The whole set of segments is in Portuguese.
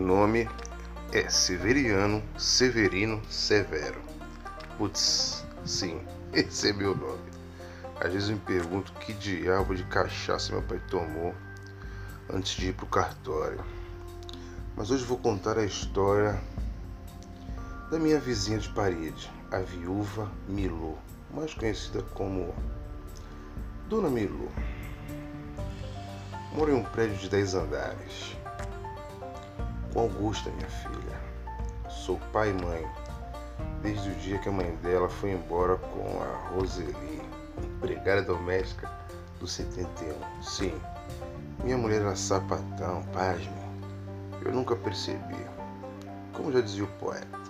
nome é Severiano Severino Severo. Putz, sim, esse é meu nome. Às vezes eu me pergunto que diabo de cachaça meu pai tomou antes de ir pro cartório. Mas hoje vou contar a história da minha vizinha de parede, a viúva Milô, mais conhecida como Dona Milô. Moro em um prédio de 10 andares. Com Augusta, minha filha. Sou pai e mãe desde o dia que a mãe dela foi embora com a Roseli, empregada doméstica do 71. Sim, minha mulher era sapatão, pasme. Eu nunca percebi. Como já dizia o poeta,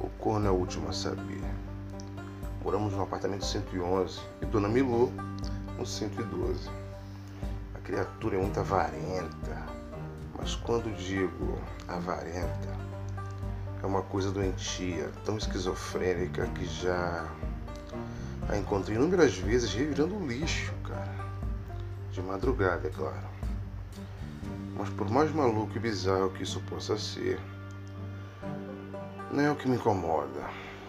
o corno é o último a saber. Moramos no apartamento 111 e Dona Milô no 112. A criatura é muito avarenta, mas quando digo avarenta, é uma coisa doentia, tão esquizofrênica que já a encontrei inúmeras vezes revirando lixo, cara. De madrugada, é claro. Mas por mais maluco e bizarro que isso possa ser, não é o que me incomoda.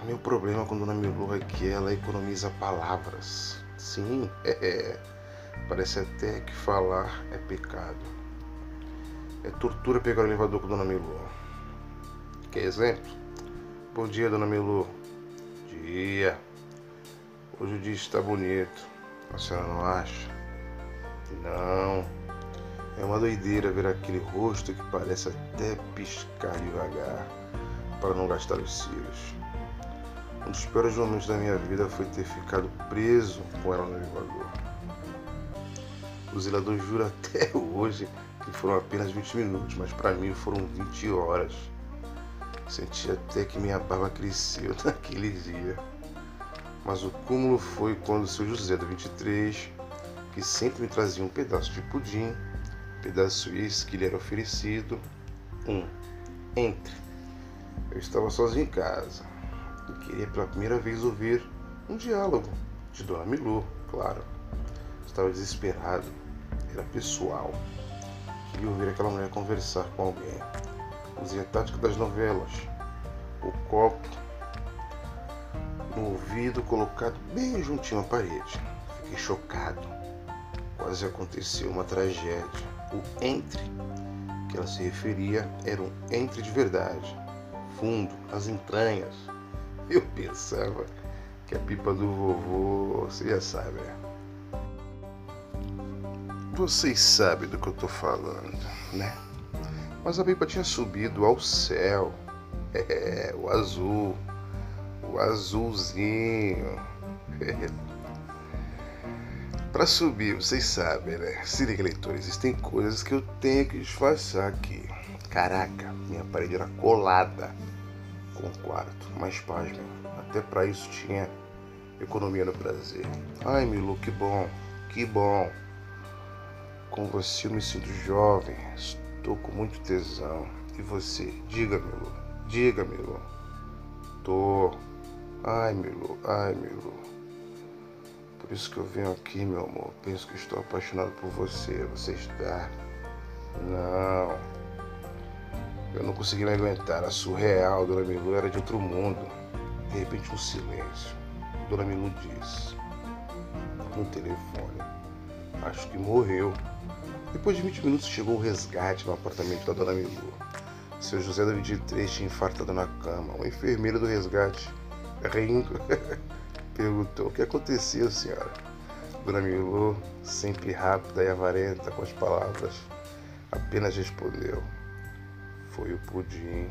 Meu problema com Dona Milu é que ela economiza palavras. Sim, é. Parece até que falar é pecado. É tortura pegar o elevador com Dona Milu. Quer exemplo? Bom dia, Dona Milu. Dia. Hoje o dia está bonito. A senhora não acha? Não. É uma doideira ver aquele rosto que parece até piscar devagar para não gastar os cílios. Um dos piores momentos da minha vida foi ter ficado preso com ela no elevador. O zelador jura até hoje que foram apenas 20 minutos, mas para mim foram 20 horas. Senti até que minha barba cresceu naquele dia. Mas o cúmulo foi quando o seu José do 23, que sempre me trazia um pedaço de pudim, pedaço esse que lhe era oferecido, um, entre. Eu estava sozinho em casa e queria pela primeira vez ouvir um diálogo de Dona Milu, claro. Estava desesperado, era pessoal. Queria ouvir aquela mulher conversar com alguém. Usei a tática das novelas. O copo no ouvido colocado bem juntinho à parede. Fiquei chocado. Quase aconteceu uma tragédia. O entre que ela se referia era um entre de verdade, fundo, nas entranhas. Eu pensava que a pipa do vovô, você já sabe, né? Vocês sabem do que eu tô falando, né? Mas a pipa tinha subido ao céu. É, o azul. O azulzinho. Para subir, vocês sabem, né? Se liga, leitor, existem coisas que eu tenho que disfarçar aqui. Caraca, minha parede era colada com o quarto. Mas pasme, até para isso tinha economia no prazer. Ai, Milu, que bom, que bom. Com você eu me sinto jovem, estou com muito tesão. E você? Diga, Milu, diga, Milu. Tô. Ai, Milu, ai, Milu. Por isso que eu venho aqui, meu amor. Penso que estou apaixonado por você. Você está. Não. Eu não consegui me aguentar. A surreal Dona Milu era de outro mundo. De repente, um silêncio. Dona Milu disse. No telefone. Acho que morreu. Depois de 20 minutos chegou o resgate no apartamento da Dona Milu. Seu José da 23 tinha infartado na cama. O enfermeiro do resgate, rindo, perguntou: O que aconteceu, senhora? Dona Milu, sempre rápida e avarenta com as palavras, apenas respondeu: Foi o pudim.